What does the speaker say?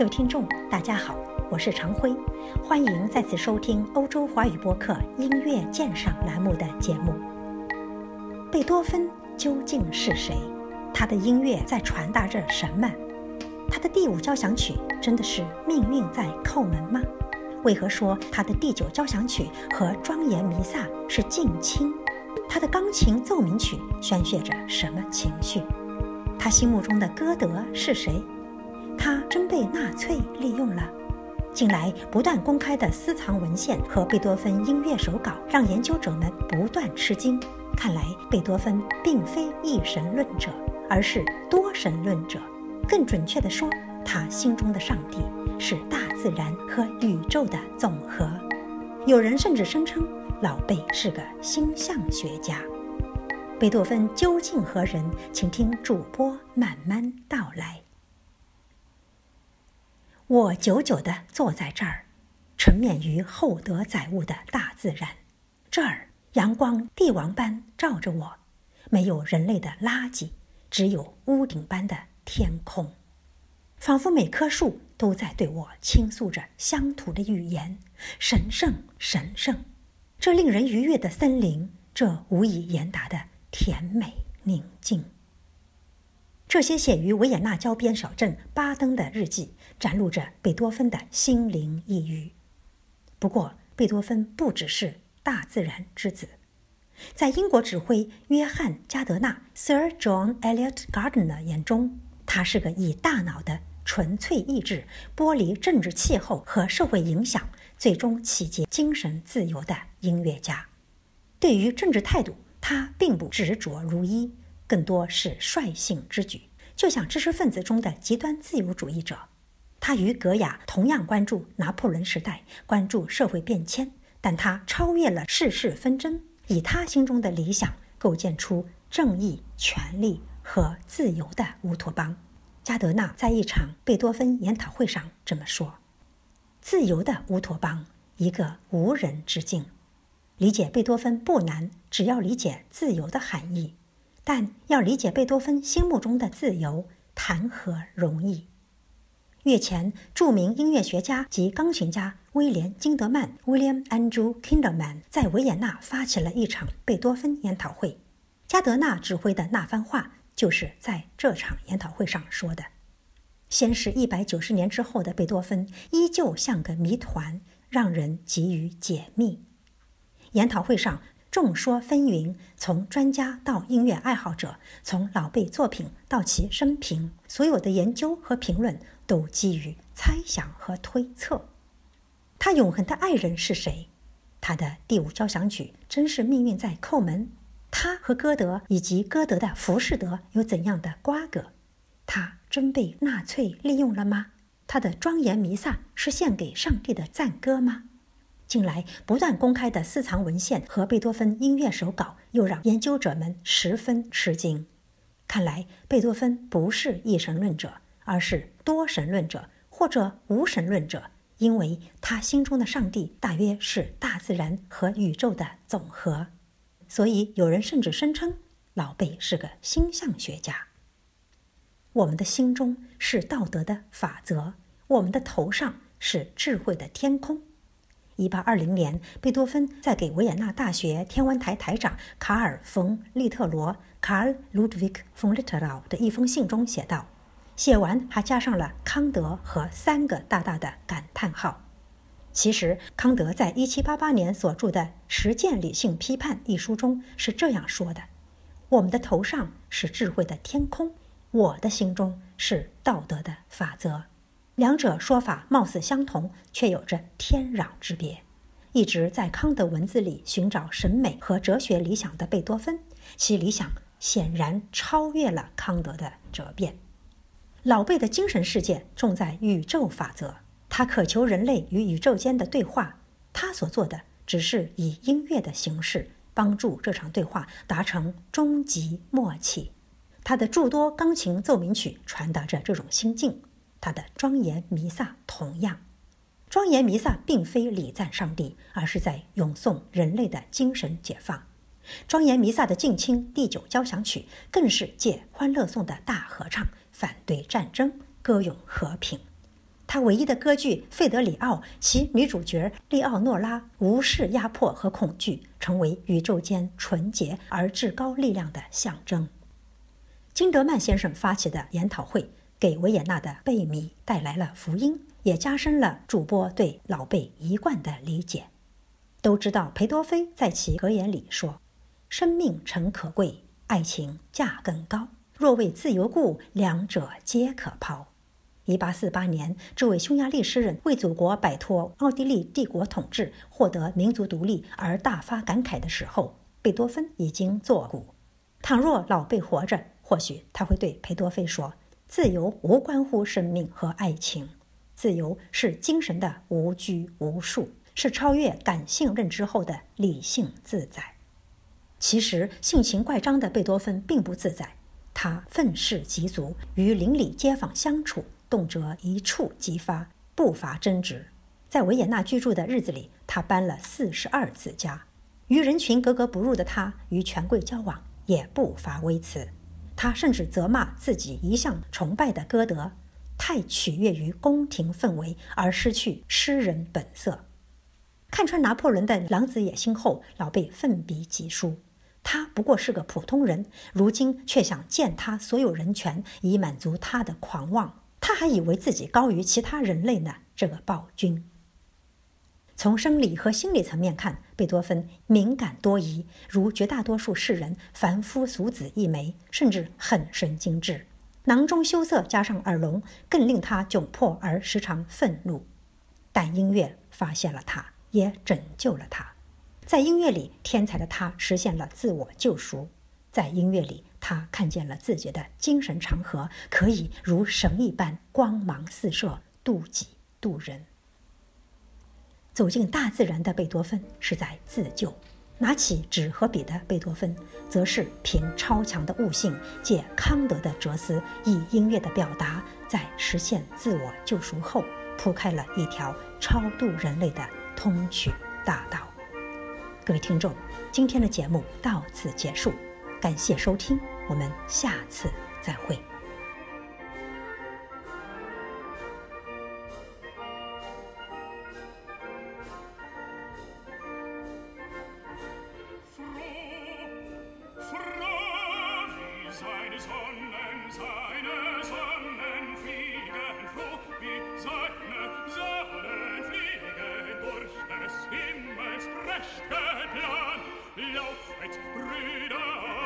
各位听众，大家好，我是常辉，欢迎再次收听欧洲华语播客音乐鉴赏栏目的节目。贝多芬究竟是谁？他的音乐在传达着什么？他的第五交响曲真的是命运在叩门吗？为何说他的第九交响曲和庄严弥撒是近亲？他的钢琴奏鸣曲宣泄着什么情绪？他心目中的歌德是谁？他真被纳粹利用了？近来不断公开的私藏文献和贝多芬音乐手稿，让研究者们不断吃惊。看来贝多芬并非一神论者，而是多神论者。更准确地说，他心中的上帝是大自然和宇宙的总和。有人甚至声称老贝是个星象学家。贝多芬究竟何人？请听主播慢慢道来。我久久地坐在这儿，沉湎于厚德载物的大自然。这儿阳光帝王般照着我，没有人类的垃圾，只有屋顶般的天空，仿佛每棵树都在对我倾诉着乡土的语言。神圣，神圣！这令人愉悦的森林，这无以言达的。甜美宁静。这些写于维也纳郊边小镇巴登的日记，展露着贝多芬的心灵抑郁。不过，贝多芬不只是大自然之子，在英国指挥约翰·加德纳 （Sir John Eliot Gardiner） 眼中，他是个以大脑的纯粹意志剥离政治气候和社会影响，最终企结精神自由的音乐家。对于政治态度。他并不执着如一，更多是率性之举，就像知识分子中的极端自由主义者。他与格雅同样关注拿破仑时代，关注社会变迁，但他超越了世事纷争，以他心中的理想构建出正义、权利和自由的乌托邦。加德纳在一场贝多芬研讨会上这么说：“自由的乌托邦，一个无人之境。”理解贝多芬不难，只要理解自由的含义。但要理解贝多芬心目中的自由，谈何容易？月前，著名音乐学家及钢琴家威廉·金德曼 （William Andrew Kinderman） 在维也纳发起了一场贝多芬研讨会。加德纳指挥的那番话，就是在这场研讨会上说的。先是一百九十年之后的贝多芬，依旧像个谜团，让人急于解密。研讨会上众说纷纭，从专家到音乐爱好者，从老辈作品到其生平，所有的研究和评论都基于猜想和推测。他永恒的爱人是谁？他的第五交响曲真是命运在叩门？他和歌德以及歌德的浮士德有怎样的瓜葛？他真被纳粹利用了吗？他的庄严弥撒是献给上帝的赞歌吗？近来不断公开的私藏文献和贝多芬音乐手稿，又让研究者们十分吃惊。看来，贝多芬不是一神论者，而是多神论者或者无神论者，因为他心中的上帝大约是大自然和宇宙的总和。所以，有人甚至声称老贝是个星象学家。我们的心中是道德的法则，我们的头上是智慧的天空。一八二零年，贝多芬在给维也纳大学天文台台长卡尔·冯·利特罗 （Karl Ludwig von Littrow） 的一封信中写道，写完还加上了康德和三个大大的感叹号。其实，康德在一七八八年所著的《实践理性批判》一书中是这样说的：“我们的头上是智慧的天空，我的心中是道德的法则。”两者说法貌似相同，却有着天壤之别。一直在康德文字里寻找审美和哲学理想的贝多芬，其理想显然超越了康德的哲辩。老贝的精神世界重在宇宙法则，他渴求人类与宇宙间的对话。他所做的只是以音乐的形式帮助这场对话达成终极默契。他的诸多钢琴奏鸣曲传达着这种心境。他的庄严弥撒同样，庄严弥撒并非礼赞上帝，而是在咏颂人类的精神解放。庄严弥撒的近亲第九交响曲更是借欢乐颂的大合唱，反对战争，歌咏和平。他唯一的歌剧《费德里奥》，其女主角利奥诺拉无视压迫和恐惧，成为宇宙间纯洁而至高力量的象征。金德曼先生发起的研讨会，给维也纳的贝米带来了福音，也加深了主播对老贝一贯的理解。都知道，裴多菲在其格言里说：“生命诚可贵，爱情价更高。若为自由故，两者皆可抛。”一八四八年，这位匈牙利诗人为祖国摆脱奥地利帝国统治、获得民族独立而大发感慨的时候，贝多芬已经作古。倘若老贝活着，或许他会对裴多菲说：“自由无关乎生命和爱情，自由是精神的无拘无束。”是超越感性认知后的理性自在。其实性情怪张的贝多芬并不自在，他愤世嫉俗，与邻里街坊相处，动辄一触即发，不乏争执。在维也纳居住的日子里，他搬了四十二次家。与人群格格不入的他，与权贵交往也不乏微词。他甚至责骂自己一向崇拜的歌德，太取悦于宫廷氛围，而失去诗人本色。看穿拿破仑的狼子野心后，老贝奋笔疾书。他不过是个普通人，如今却想践踏所有人权，以满足他的狂妄。他还以为自己高于其他人类呢，这个暴君。从生理和心理层面看，贝多芬敏感多疑，如绝大多数世人，凡夫俗子一枚，甚至很神经质。囊中羞涩加上耳聋，更令他窘迫而时常愤怒。但音乐发现了他。也拯救了他，在音乐里，天才的他实现了自我救赎。在音乐里，他看见了自己的精神长河，可以如神一般光芒四射，渡己渡人。走进大自然的贝多芬是在自救，拿起纸和笔的贝多芬，则是凭超强的悟性，借康德的哲思，以音乐的表达，在实现自我救赎后，铺开了一条超度人类的。通衢大道，各位听众，今天的节目到此结束，感谢收听，我们下次再会。rechte Plan. Laufet, Brüder,